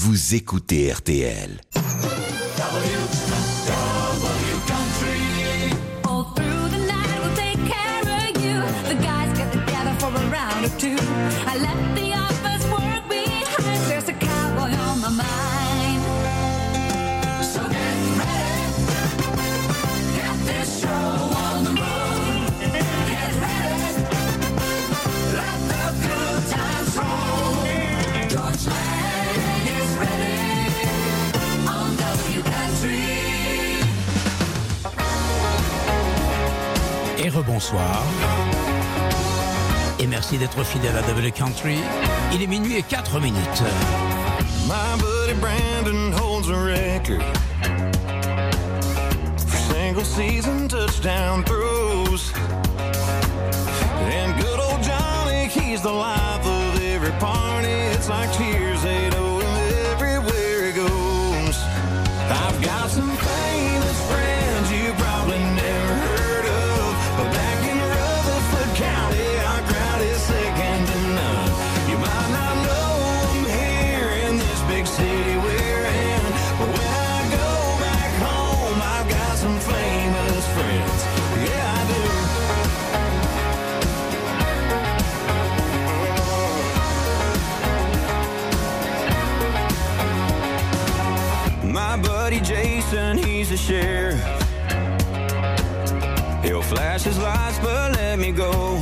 Vous écoutez RTL. rebonsoir. Et merci d'être fidèle à W Country. Il est minuit et 4 minutes. My buddy Brandon holds a record for single season touchdown throws. And good old Johnny, he's the life of every party. It's like share. He'll flash his lights, but let me go.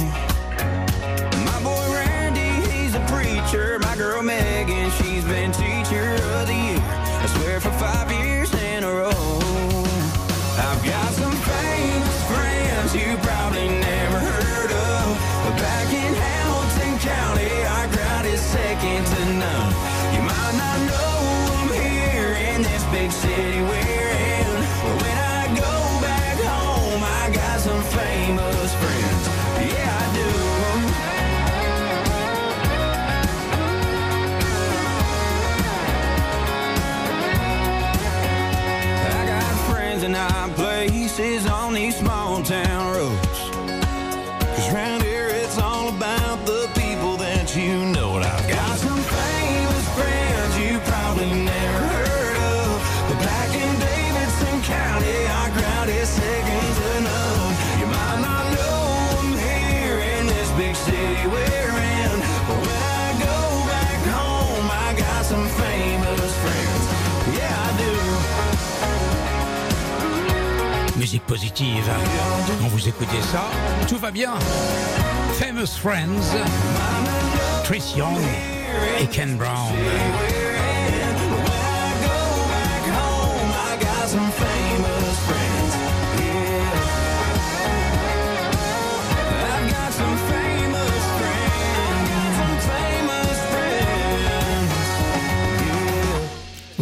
positive. Quand vous écoutez ça, tout va bien. Famous Friends, Chris Young et Ken Brown.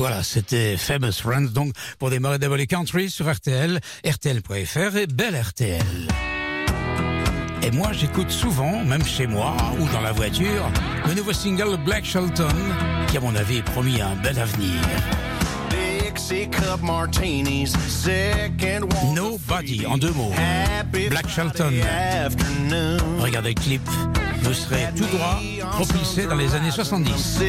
voilà, c'était Famous Friends, donc pour démarrer d'abord les country sur RTL, RTL.fr et Belle RTL. Et moi, j'écoute souvent, même chez moi ou dans la voiture, le nouveau single Black Shelton, qui à mon avis promis un bel avenir. Nobody, en deux mots. Black Shelton. Regardez le clip me serait tout droit propulsé dans les années 70.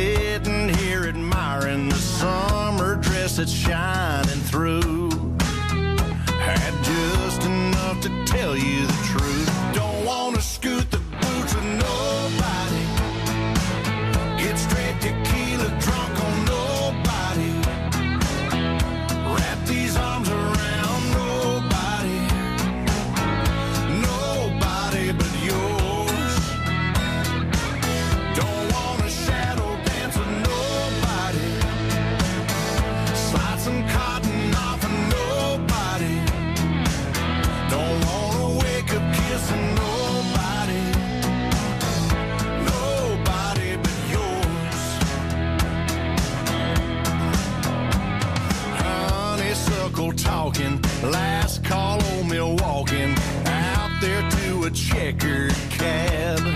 Last call on walking out there to a checkered cab.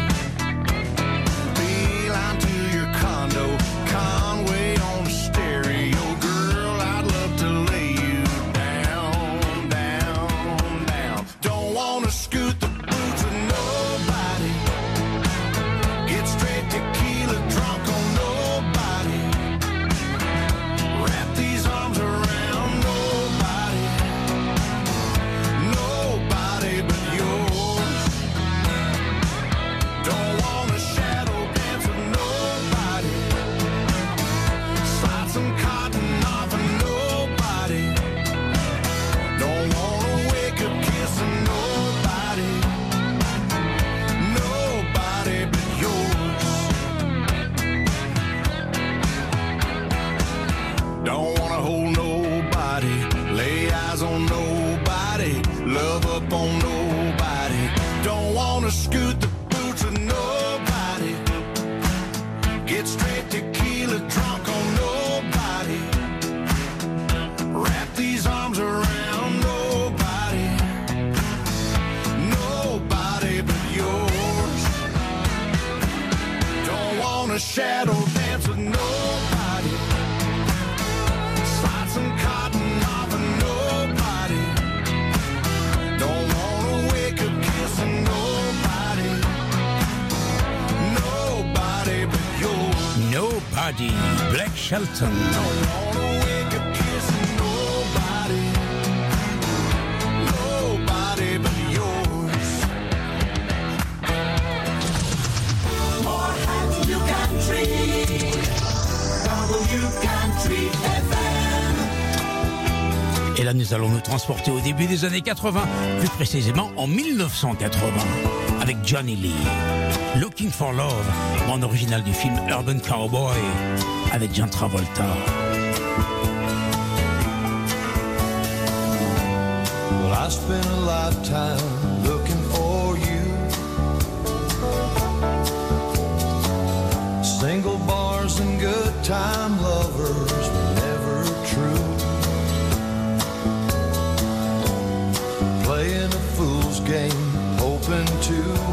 transporté au début des années 80, plus précisément en 1980, avec Johnny Lee. Looking for Love, bande originale du film Urban Cowboy, avec John Travolta. Single bars and good times. game open to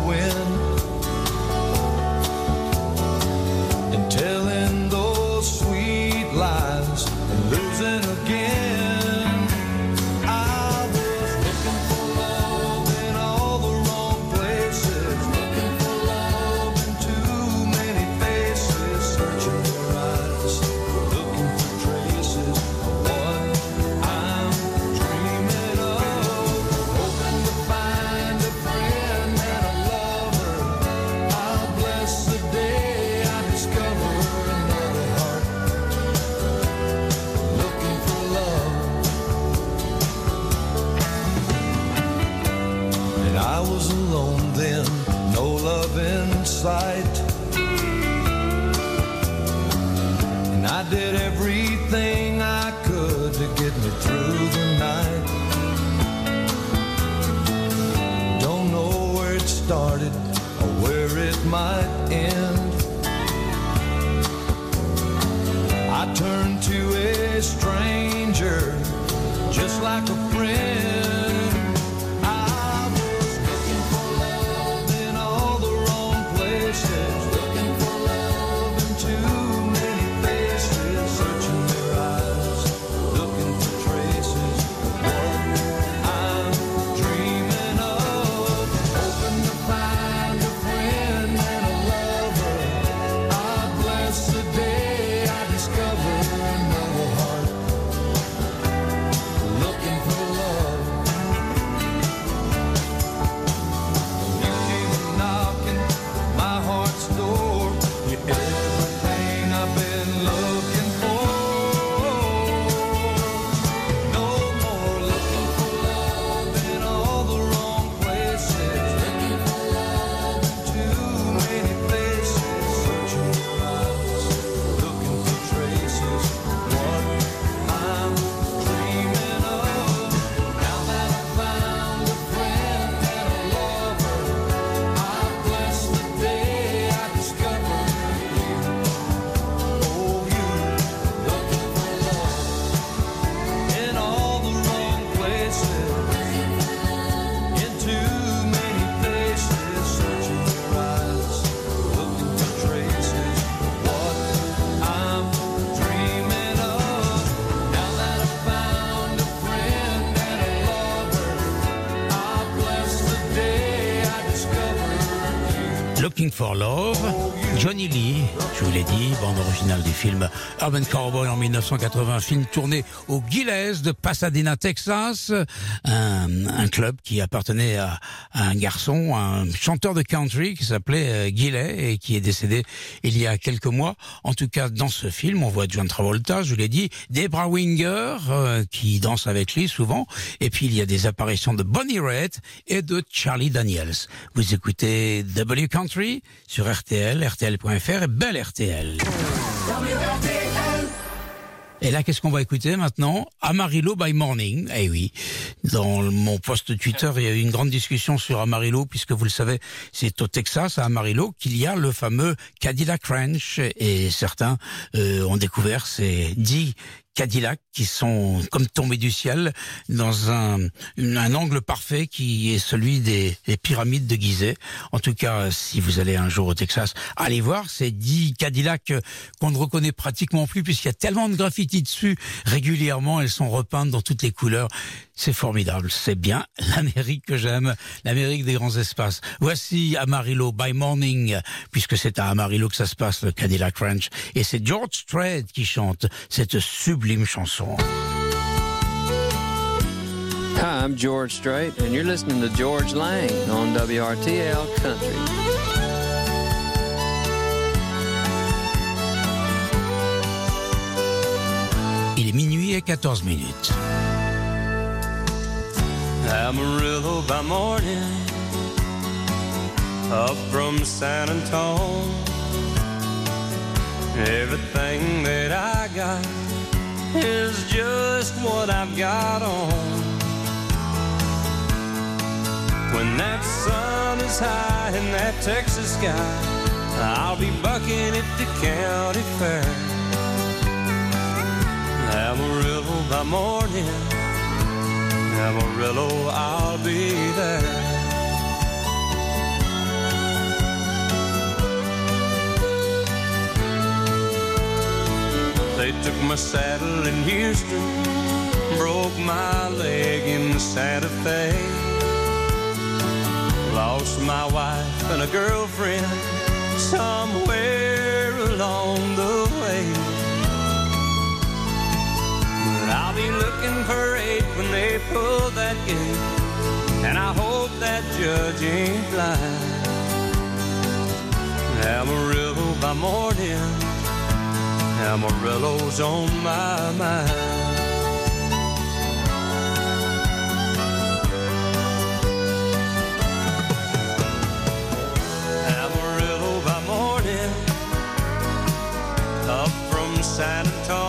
du film Urban Cowboy en 1980, film tourné au Gilles de Pasadena, Texas, un, club qui appartenait à, un garçon, un chanteur de country qui s'appelait euh, Gillet et qui est décédé il y a quelques mois. En tout cas, dans ce film, on voit John Travolta, je vous l'ai dit, Debra Winger euh, qui danse avec lui souvent, et puis il y a des apparitions de Bonnie Raitt et de Charlie Daniels. Vous écoutez W Country sur RTL, RTL.fr et Belle RTL. Et là, qu'est-ce qu'on va écouter maintenant? Amarillo by Morning. Eh oui, dans mon post Twitter, il y a eu une grande discussion sur Amarillo, puisque vous le savez, c'est au Texas, à Amarillo, qu'il y a le fameux Cadillac Ranch. Et certains euh, ont découvert ces 10 Cadillac qui sont comme tombés du ciel dans un, un angle parfait qui est celui des, des pyramides de Gizeh. En tout cas, si vous allez un jour au Texas, allez voir ces dix Cadillacs euh, qu'on ne reconnaît pratiquement plus puisqu'il y a tellement de graffitis dessus régulièrement. Elles sont repeintes dans toutes les couleurs. C'est formidable. C'est bien l'Amérique que j'aime, l'Amérique des grands espaces. Voici Amarillo by Morning, puisque c'est à Amarillo que ça se passe, le Cadillac Ranch. Et c'est George Strait qui chante cette sublime chanson. Hi, I'm George Strait, and you're listening to George Lang on WRTL Country. Il est minuit et 14 minutes. Amarillo by morning, up from San Antone. Everything that I got is just what I've got on. When that sun is high in that Texas sky, I'll be bucking at the county fair. Amarillo by morning. Amarillo, I'll be there. They took my saddle in Houston, broke my leg in Santa Fe. Lost my wife and a girlfriend somewhere that. And I hope that judge ain't blind. Amarillo by morning, Amarillo's on my mind. Amarillo by morning, up from San Antone.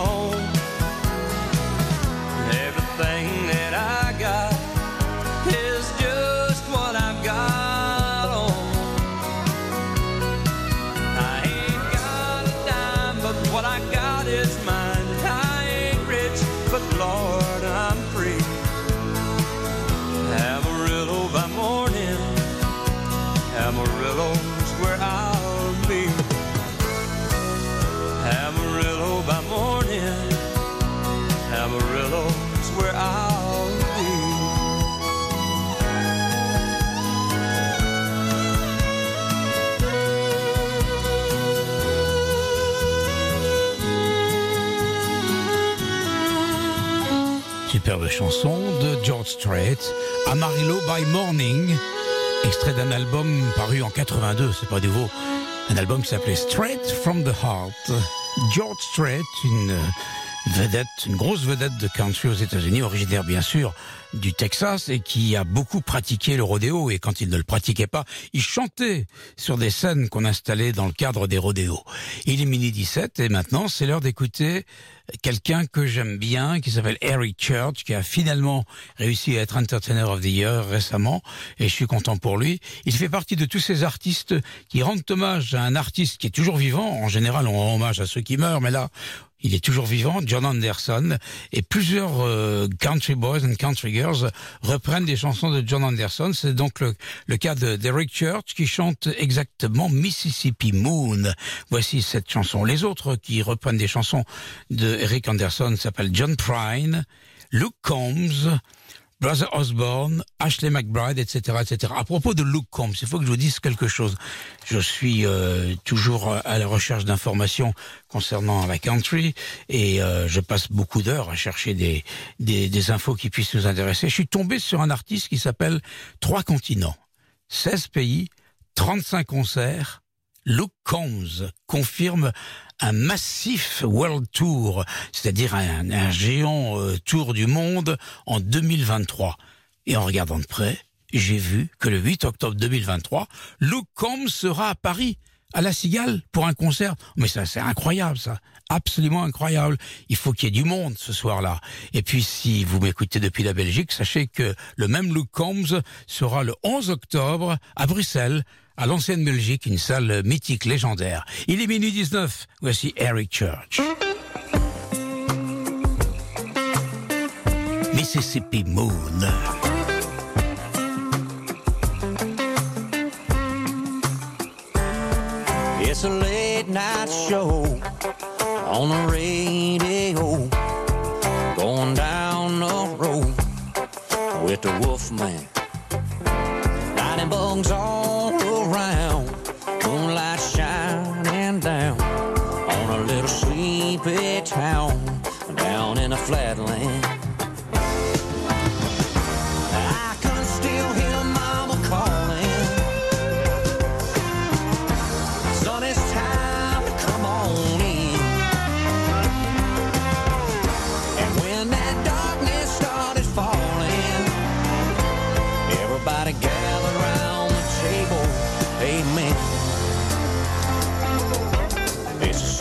Chanson de George Strait, Amarillo by Morning, extrait d'un album paru en 82, c'est pas nouveau. Un album qui s'appelait Straight from the Heart. George Strait, une vedette, une grosse vedette de country aux États-Unis, originaire bien sûr du Texas et qui a beaucoup pratiqué le rodéo et quand il ne le pratiquait pas, il chantait sur des scènes qu'on installait dans le cadre des rodéos. Il est mini 17 et maintenant c'est l'heure d'écouter quelqu'un que j'aime bien qui s'appelle Eric Church qui a finalement réussi à être Entertainer of the Year récemment et je suis content pour lui. Il fait partie de tous ces artistes qui rendent hommage à un artiste qui est toujours vivant. En général, on rend hommage à ceux qui meurent, mais là, il est toujours vivant, John Anderson, et plusieurs euh, country boys and country girls reprennent des chansons de John Anderson. C'est donc le, cas de d'Eric Church qui chante exactement Mississippi Moon. Voici cette chanson. Les autres qui reprennent des chansons de Eric Anderson s'appellent John Prine, Luke Combs, Brother Osborne, Ashley McBride, etc., etc. À propos de Luke Combs, il faut que je vous dise quelque chose. Je suis euh, toujours à la recherche d'informations concernant la country et euh, je passe beaucoup d'heures à chercher des, des, des infos qui puissent nous intéresser. Je suis tombé sur un artiste qui s'appelle Trois continents, 16 pays, 35 concerts. Luke Combs confirme un massif World Tour, c'est-à-dire un, un géant euh, tour du monde en 2023. Et en regardant de près, j'ai vu que le 8 octobre 2023, Luke Combs sera à Paris, à La Cigale, pour un concert. Mais ça, c'est incroyable, ça. absolument incroyable. Il faut qu'il y ait du monde ce soir-là. Et puis, si vous m'écoutez depuis la Belgique, sachez que le même Luke Combs sera le 11 octobre à Bruxelles, à l'ancienne Belgique, une salle mythique, légendaire. Il est minuit 19. Voici Eric Church. Mississippi Moon. It's a late night show on the radio. Going down the road with the Wolfman.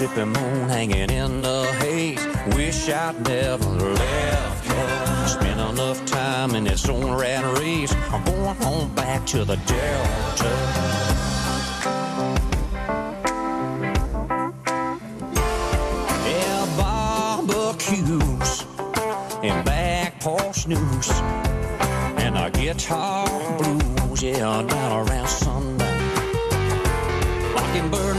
Mississippi moon hanging in the haze. Wish I'd never left. Spent enough time in this old rat race. I'm going home back to the Delta. Yeah, barbecues and back porch news and our guitar blues. Yeah, down around sundown. Mockingbird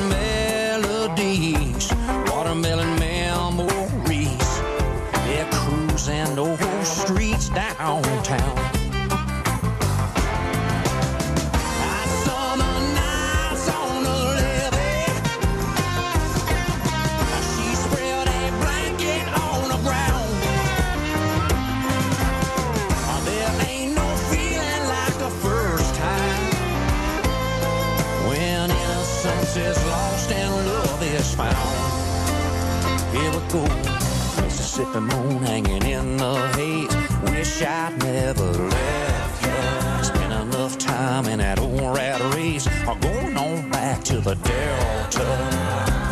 go, Mississippi moon hanging in the haze. Wish I'd never left you. Spent enough time in that old rat race. Or going on back to the Delta.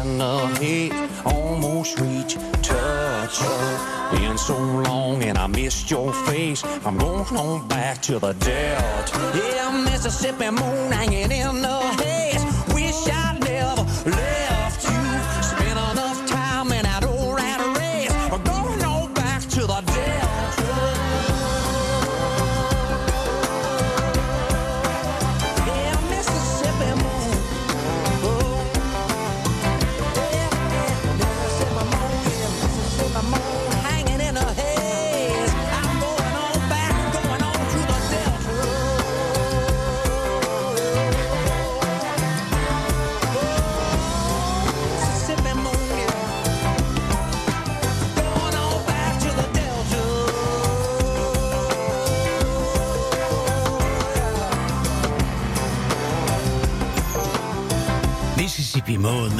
In the heat, almost reach touch her. Been so long and I missed your face. I'm going on back to the Delta. Yeah, Mississippi moon hanging in the Mississippi Moon.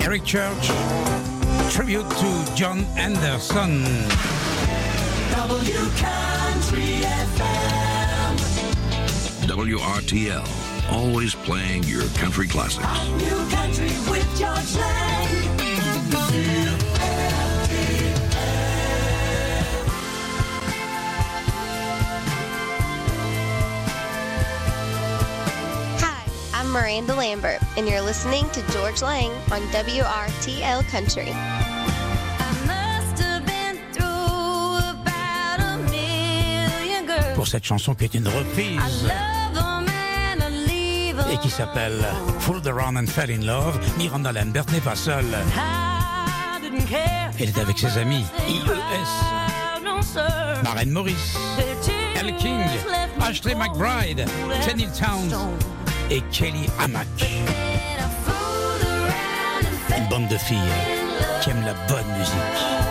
Eric Church, tribute to John Anderson. W Country FM. WRTL, always playing your country classics. I'm Miranda Lambert, and you're listening to George Lang on WRTL Country. I must have been through about a million girls. Pour cette chanson qui est une reprise et qui s'appelle Fooled Around and Fell in Love, Miranda Lambert n'est pas seule. I didn't care. Elle est avec ses amis IES. Maren Morris, Elle King, Ashley McBride, Tenille Towns et Kelly and Une bande de filles qui aiment la bonne musique.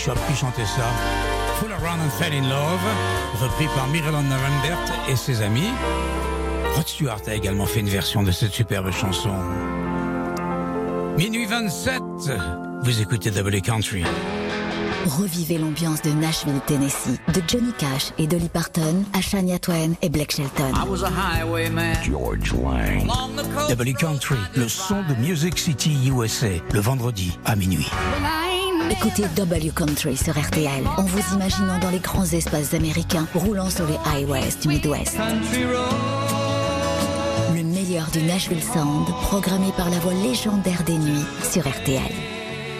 Bishop qui chantait ça. Full Around and Fell in Love, repris par Mirella Rembert et ses amis. Rod Stewart a également fait une version de cette superbe chanson. Minuit 27, vous écoutez W Country. Revivez l'ambiance de Nashville, Tennessee, de Johnny Cash et Dolly Parton à Shania Twain et Blake Shelton. was a highwayman. George Lang. W Country, le son de Music City USA, le vendredi à minuit. Écoutez W Country sur RTL en vous imaginant dans les grands espaces américains roulant sur les highways du Midwest. Country road. Le meilleur du Nashville Sound, programmé par la voix légendaire des nuits sur RTL.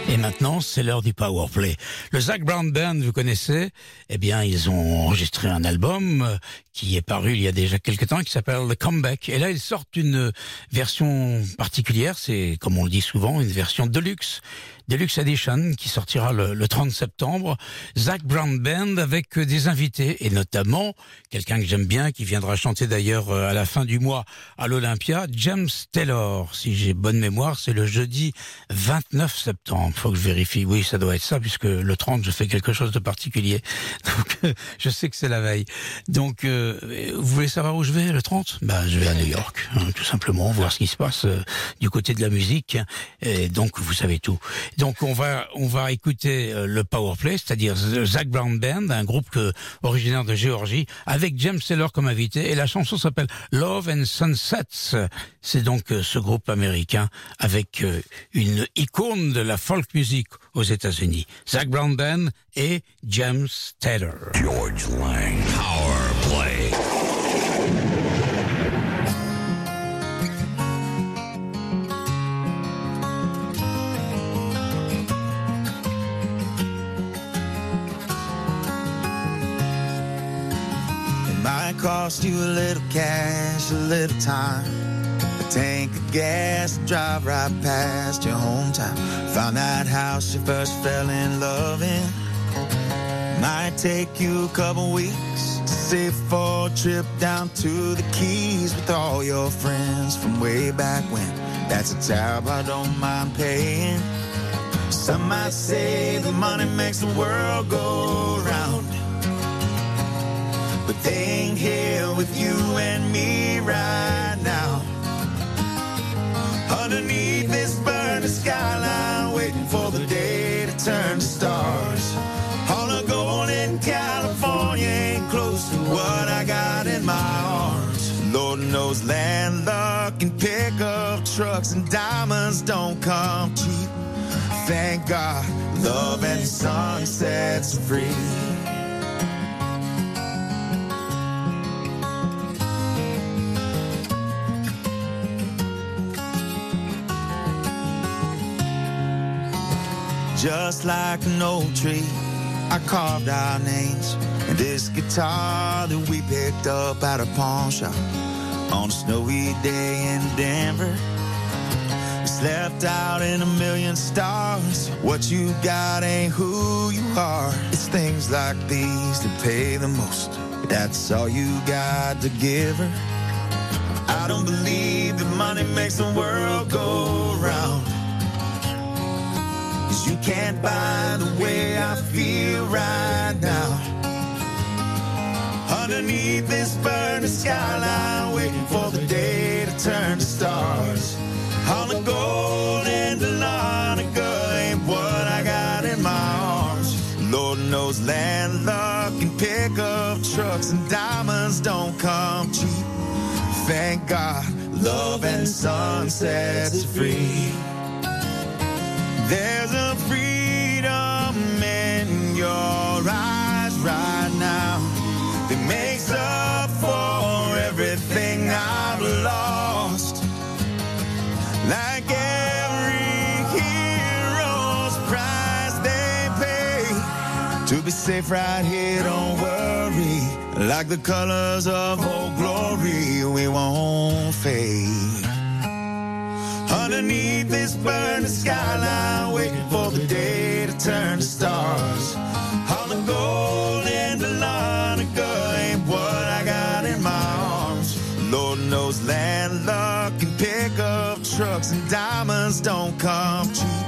Et maintenant, c'est l'heure du power play. Le Zach Brown Band, vous connaissez? Eh bien, ils ont enregistré un album euh, qui est paru il y a déjà quelques temps, qui s'appelle The Comeback. Et là, ils sortent une version particulière. C'est, comme on le dit souvent, une version deluxe. Deluxe Edition qui sortira le, le 30 septembre. Zach Brown Band avec euh, des invités et notamment quelqu'un que j'aime bien qui viendra chanter d'ailleurs euh, à la fin du mois à l'Olympia, James Taylor. Si j'ai bonne mémoire, c'est le jeudi 29 septembre. Faut que je vérifie. Oui, ça doit être ça puisque le 30 je fais quelque chose de particulier. Donc euh, je sais que c'est la veille. Donc euh, vous voulez savoir où je vais le 30 Bah je vais à New York, hein, tout simplement voir ce qui se passe du côté de la musique. Et donc vous savez tout. Donc on va on va écouter euh, le Power Play, c'est-à-dire Zach Brown Band, un groupe que, originaire de Géorgie, avec James Taylor comme invité. Et la chanson s'appelle Love and Sunsets. C'est donc euh, ce groupe américain avec euh, une icône de la folk music aux États-Unis. Zach Brown Band et James Taylor. George Lang. Power Play. Might cost you a little cash, a little time. A tank of gas, drive right past your hometown. Found that house you first fell in love in. Might take you a couple weeks to save for a trip down to the Keys with all your friends from way back when. That's a tab I don't mind paying. Some might say the money makes the world go round. But they ain't here with you and me right now. Underneath this burning skyline, waiting for the day to turn to stars. All the gold in California ain't close to what I got in my arms. Lord knows land luck and pickup trucks and diamonds don't come cheap. Thank God, love and sunsets free. Just like an old tree, I carved our names. And this guitar that we picked up at a pawn shop on a snowy day in Denver. We slept out in a million stars. What you got ain't who you are. It's things like these that pay the most. That's all you got to give her. I don't believe that money makes the world go round. You can't buy the way I feel right now. Underneath this burning skyline, waiting for the day to turn to stars. All the gold in the ain't what I got in my arms. Lord knows land luck and pickup trucks and diamonds don't come cheap. Thank God, love and sunsets free. There's a freedom in your eyes right now that makes up for everything I've lost. Like every hero's price they pay to be safe right here, don't worry. Like the colors of old glory, we won't fade. Underneath just burn the skyline, waiting for the day to turn to stars. All the gold and the Larnaca ain't what I got in my arms. Lord knows land, luck, and pickup trucks and diamonds don't come cheap.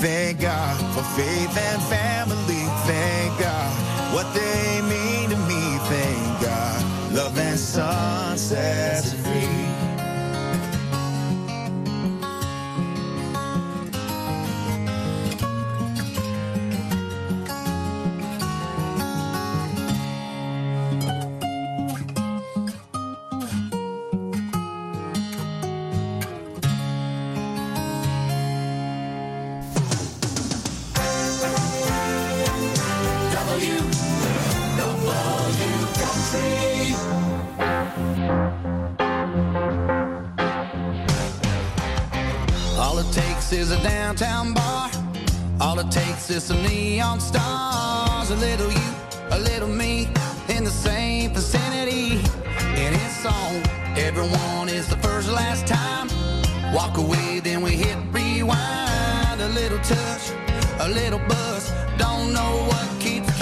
Thank God for faith and family. Thank God what they mean to me. Thank God love and sunsets is a downtown bar. All it takes is some neon stars. A little you, a little me, in the same vicinity. And it's on. Everyone is the first last time. Walk away, then we hit rewind. A little touch, a little buzz. Don't know what keeps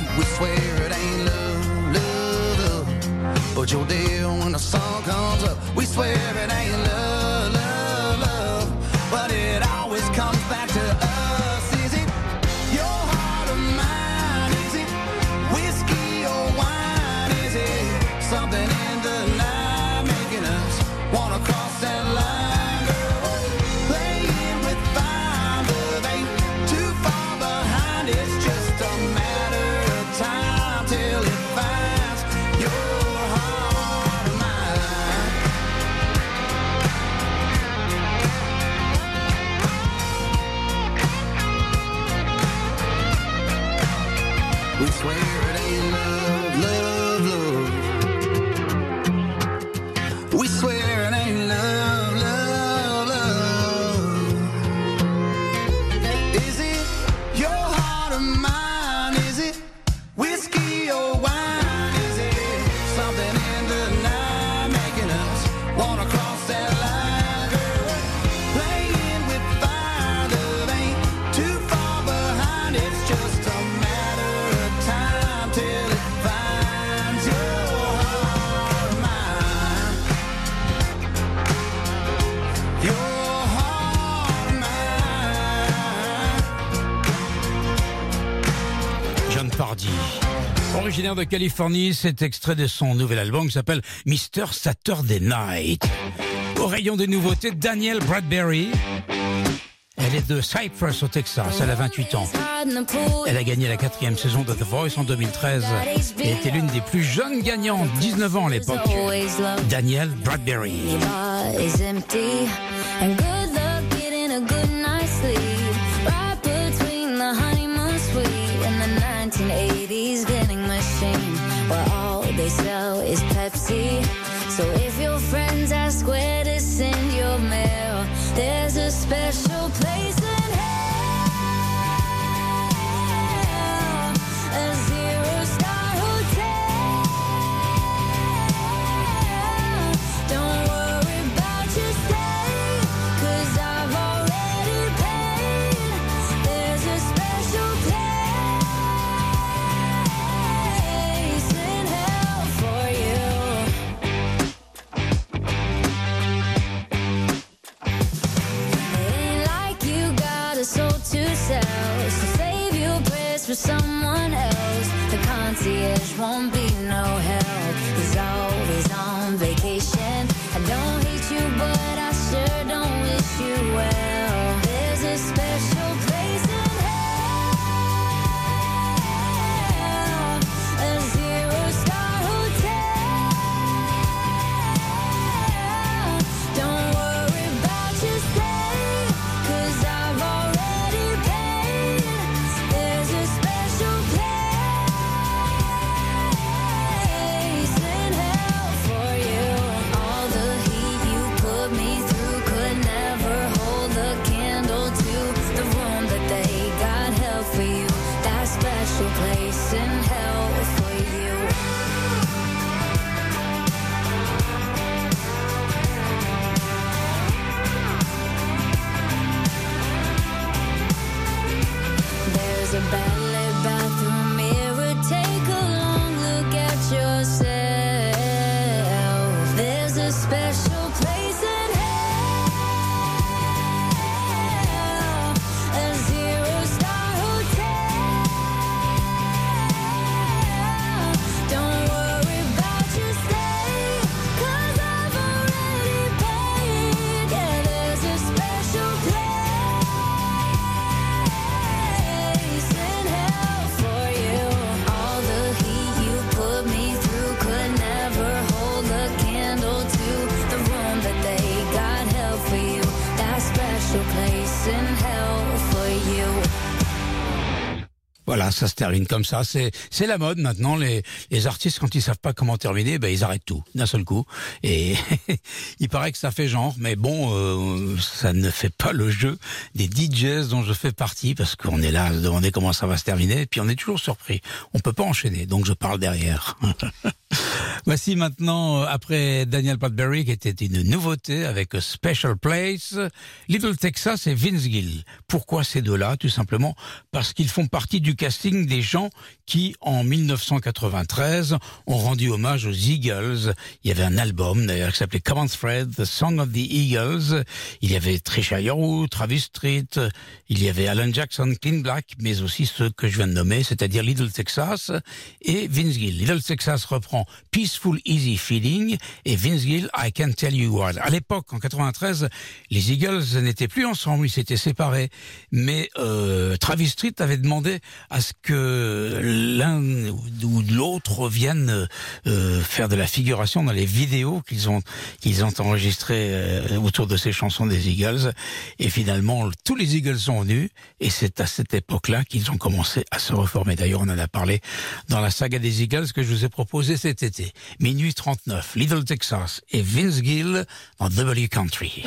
we swear it ain't love, love, love. But you're there when the sun comes up, we swear it ain't love. de Californie. cet extrait de son nouvel album qui s'appelle Mister Saturday Night. Au rayon des nouveautés, Daniel Bradbury. Elle est de Cypress au Texas, elle a 28 ans. Elle a gagné la quatrième saison de The Voice en 2013 et était l'une des plus jeunes gagnantes, 19 ans à l'époque. Daniel Bradbury. with someone else. The concierge won't be comme ça. C'est c'est la mode maintenant. Les les artistes quand ils savent pas comment terminer, ben ils arrêtent tout d'un seul coup. Et il paraît que ça fait genre, mais bon, euh, ça ne fait pas le jeu des DJs dont je fais partie parce qu'on est là à se demander comment ça va se terminer. Et puis on est toujours surpris. On peut pas enchaîner, donc je parle derrière. Voici maintenant, euh, après Daniel Padbury, qui était une nouveauté avec Special Place, Little Texas et Vince Gill. Pourquoi ces deux-là? Tout simplement parce qu'ils font partie du casting des gens qui, en 1993, ont rendu hommage aux Eagles. Il y avait un album, d'ailleurs, qui s'appelait Common Thread, The Song of the Eagles. Il y avait Trisha Yearwood, Travis Street, il y avait Alan Jackson, Clean Black, mais aussi ceux que je viens de nommer, c'est-à-dire Little Texas et Vince Gill. Little Texas reprend Peaceful Easy Feeling et Vince Gill, I Can Tell You Why. À l'époque, en 93, les Eagles n'étaient plus ensemble, ils s'étaient séparés. Mais euh, Travis Street avait demandé à ce que l'un ou l'autre vienne euh, faire de la figuration dans les vidéos qu'ils ont qu'ils ont enregistrées euh, autour de ces chansons des Eagles. Et finalement, tous les Eagles sont venus et c'est à cette époque-là qu'ils ont commencé à se reformer. D'ailleurs, on en a parlé dans la saga des Eagles que je vous ai proposé cet été. Minuit 39, Little Texas et Vince Gill dans W Country.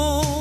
home.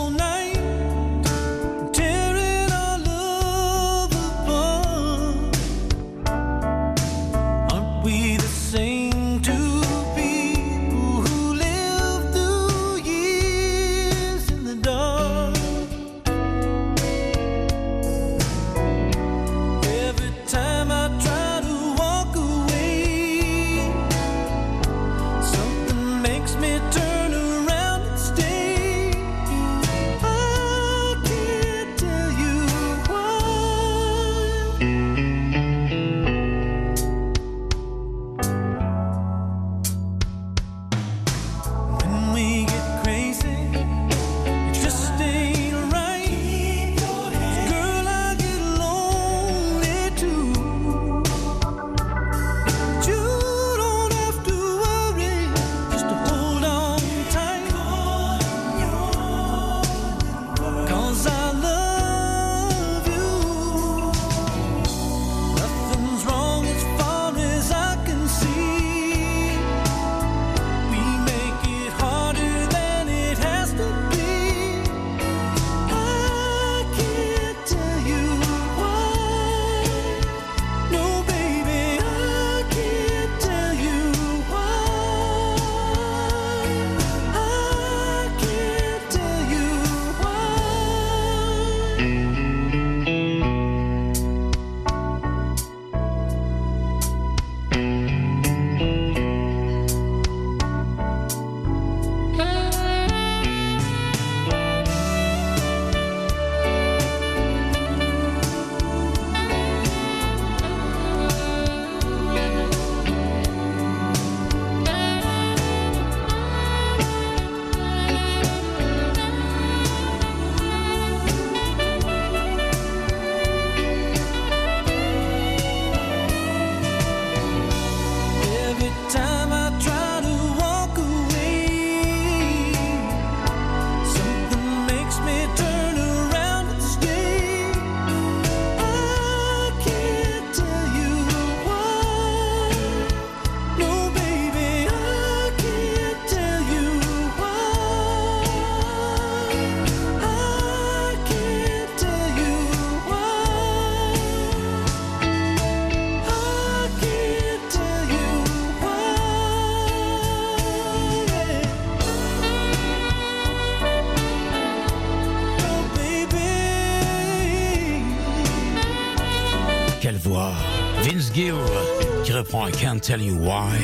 Reprend I Can't Tell You Why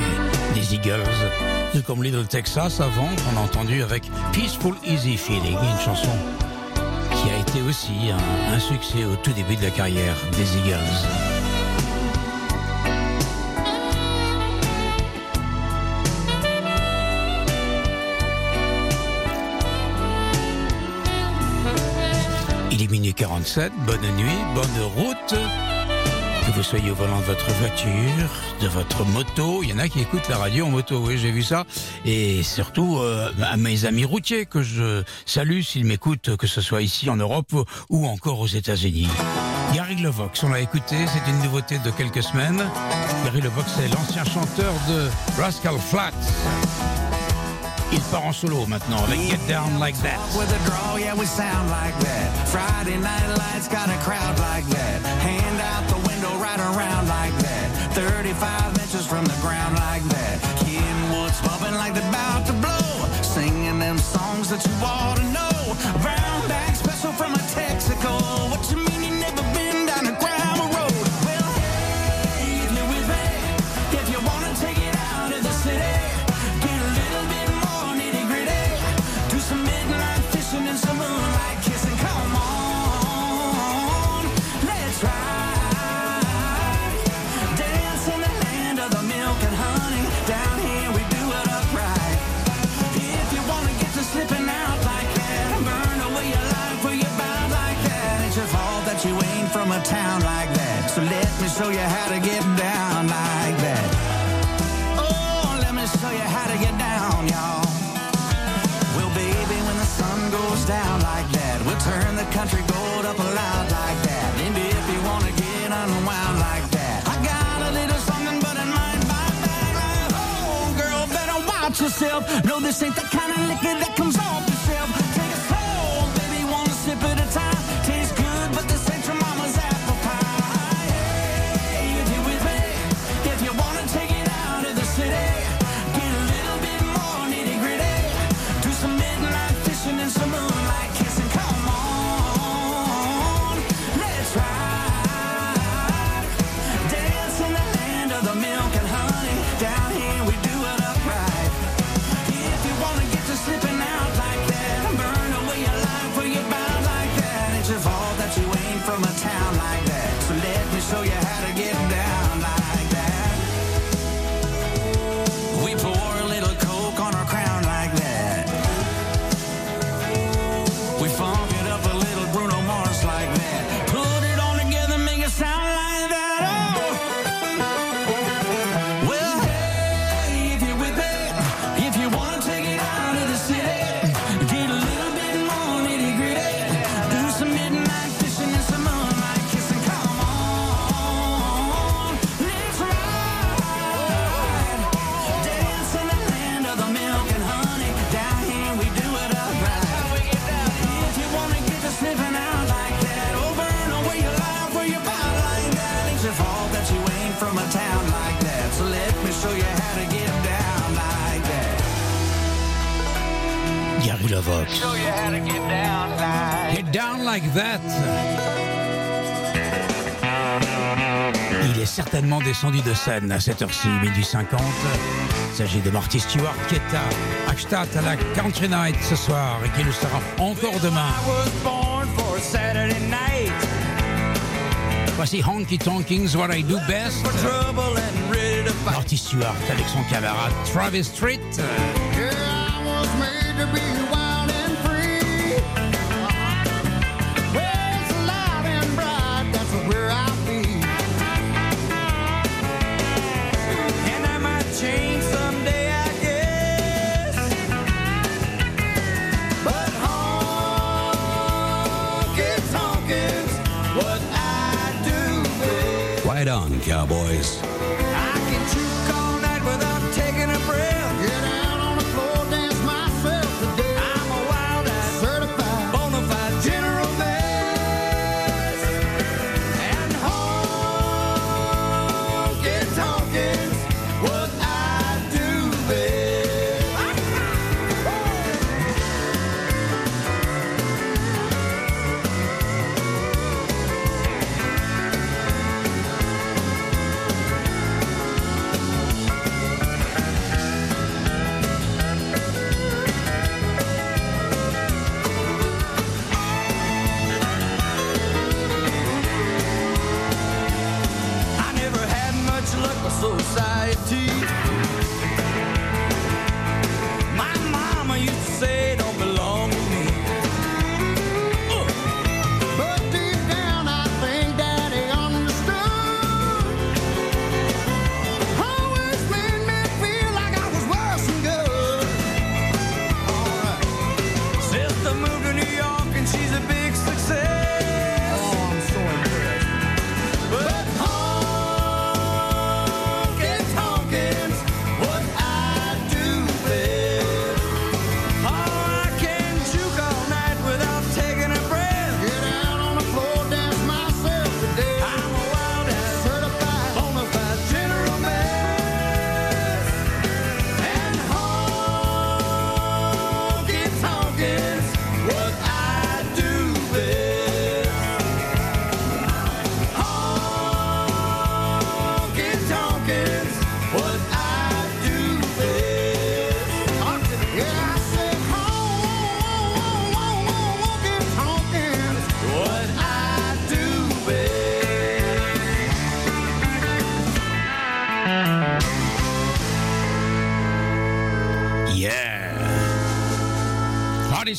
des Eagles. Tout comme Little Texas avant qu'on a entendu avec Peaceful Easy Feeling, une chanson qui a été aussi un, un succès au tout début de la carrière des Eagles. Il est minuit 47, bonne nuit, bonne route. Vous soyez au volant de votre voiture, de votre moto, il y en a qui écoutent la radio en moto, oui j'ai vu ça. Et surtout euh, à mes amis routiers que je salue s'ils m'écoutent, que ce soit ici en Europe ou encore aux États-Unis. Gary Levox, on l'a écouté, c'est une nouveauté de quelques semaines. Gary Levox est l'ancien chanteur de Rascal Flatts. Il part en solo maintenant avec Get Down Like That. 35 from the ground like that. Kenwood's bumping like they're about to blow. Singing them songs that you ought Não No, this ain't the descendu de scène à cette heure-ci, minuit 50. Il s'agit de Marty Stewart qui est à Akstadt à la Country Night ce soir et qui le sera encore demain. Voici Honky Tonking's What I Do Best. Marty Stewart avec son camarade Travis Street. on, cowboys.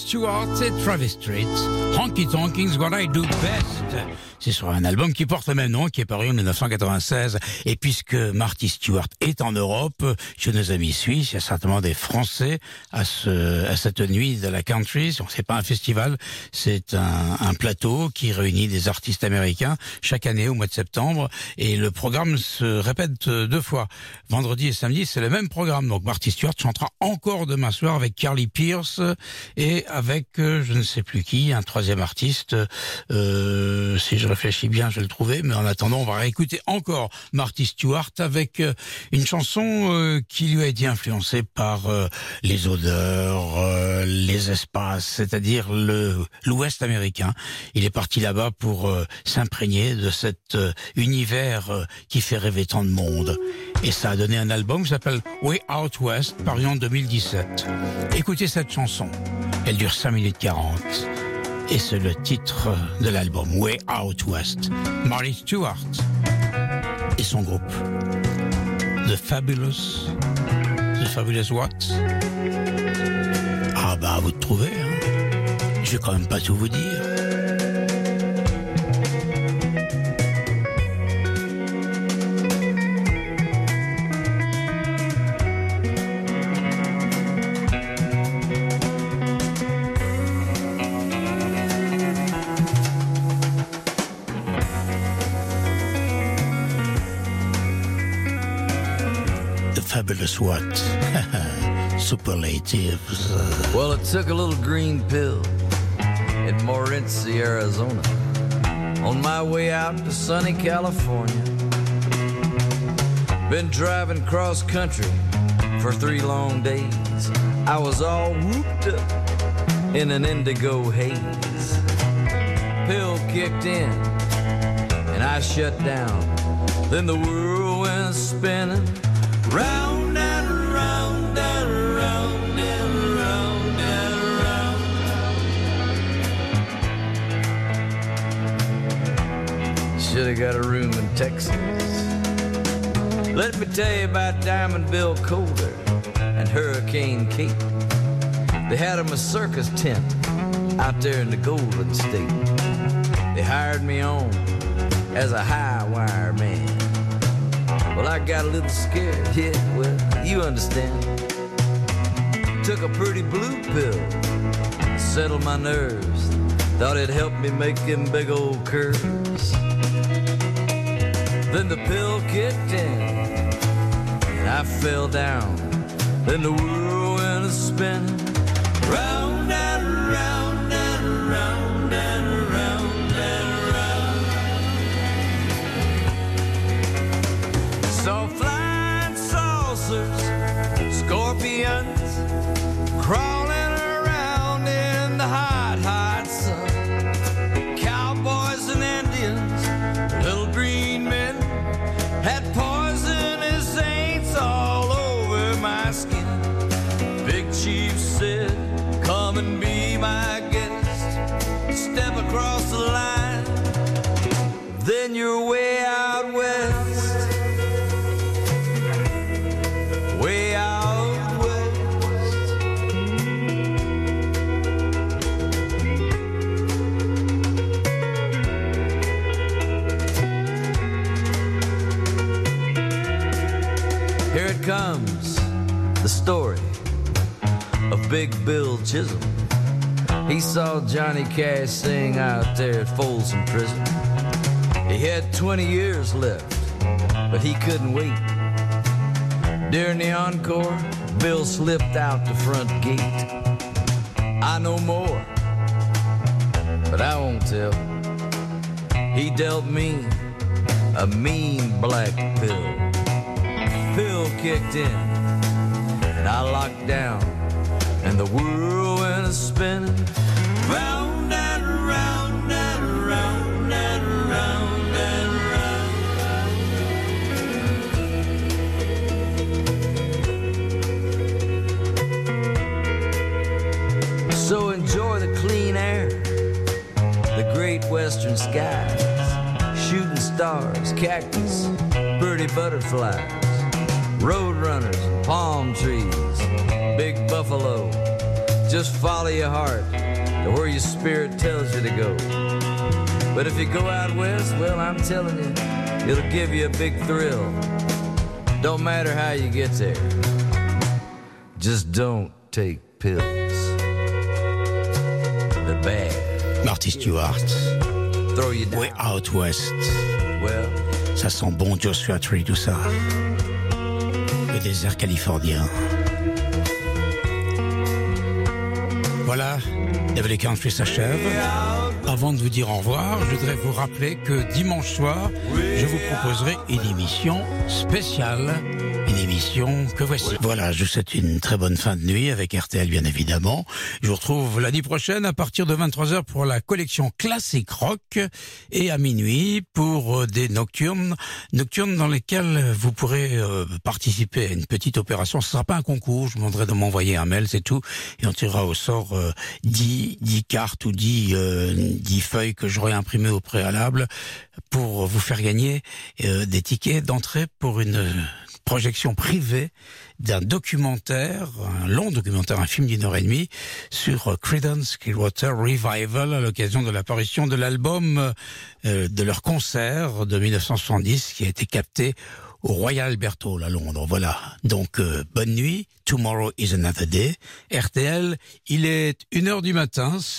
Stewart et Travis Street. Honky Tonking's What I Do Best. C'est sur un album qui porte le même nom, qui est paru en 1996. Et puisque Marty Stewart est en Europe, chez nos amis suisses, il y a certainement des Français à, ce, à cette nuit de la country. C'est pas un festival, c'est un, plateau qui réunit des artistes américains chaque année au mois de septembre. Et le programme se répète deux fois. Vendredi et samedi, c'est le même programme. Donc Marty Stewart chantera encore demain soir avec Carly Pierce et avec euh, je ne sais plus qui, un troisième artiste. Euh, si je réfléchis bien, je vais le trouver. Mais en attendant, on va réécouter encore Marty Stewart avec euh, une chanson euh, qui lui a été influencée par euh, les odeurs, les espaces, c'est-à-dire l'Ouest américain. Il est parti là-bas pour s'imprégner de cet univers qui fait rêver tant de monde. Et ça a donné un album qui s'appelle Way Out West, paru en 2017. Écoutez cette chanson. Elle dure 5 minutes 40. Et c'est le titre de l'album Way Out West. Marty Stewart et son groupe. The Fabulous. The Fabulous What? Ah bah vous de trouver. Hein. Je vais quand même pas tout vous dire. What? Superlatives. Well, it took a little green pill in Morenci, Arizona, on my way out to sunny California. Been driving cross country for three long days. I was all whooped up in an indigo haze. Pill kicked in, and I shut down. Then the world went spinning round have got a room in Texas. Let me tell you about Diamond Bill Calder and Hurricane Kate. They had 'em a circus tent out there in the Golden State. They hired me on as a high wire man. Well, I got a little scared, yeah, well, you understand. Took a pretty blue pill to settle my nerves. Thought it'd help me make them big old curves. Then the pill kicked in, and I fell down. Then the world went a spinning round Chisholm. He saw Johnny Cash sing out there at Folsom Prison. He had 20 years left, but he couldn't wait. During the encore, Bill slipped out the front gate. I know more, but I won't tell. He dealt me a mean black pill. Pill kicked in, and I locked down, and the world spinning round and round and round and round and round. So enjoy the clean air, the great western skies, shooting stars, cactus, pretty butterflies, roadrunners, palm trees, big buffalo, Just follow your heart to where your spirit tells you to go. But if you go out west, well, I'm telling you, it'll give you a big thrill. Don't matter how you get there. Just don't take pills. They're bad. Marty Stewart. Throw you down. Way Out West. Well, Ça sent bon Joshua Tree, tout ça. Le désert californien. Voilà, Devil Country s'achève. Avant de vous dire au revoir, je voudrais vous rappeler que dimanche soir, je vous proposerai une émission spéciale. Une émission que voici. Voilà, je vous souhaite une très bonne fin de nuit avec RTL, bien évidemment. Je vous retrouve l'année prochaine à partir de 23h pour la collection classique rock et à minuit pour euh, des nocturnes, nocturnes dans lesquelles vous pourrez euh, participer à une petite opération. Ce sera pas un concours, je vous demanderai de m'envoyer un mail, c'est tout, et on tirera au sort euh, 10, 10 cartes ou 10, euh, 10 feuilles que j'aurai imprimées au préalable pour vous faire gagner euh, des tickets d'entrée pour une projection privée d'un documentaire, un long documentaire, un film d'une heure et demie sur euh, Creedence Clearwater Revival à l'occasion de l'apparition de l'album euh, de leur concert de 1970 qui a été capté au Royal Albert Hall à Londres. Voilà. Donc euh, bonne nuit. Tomorrow is another day. RTL, il est une heure du matin.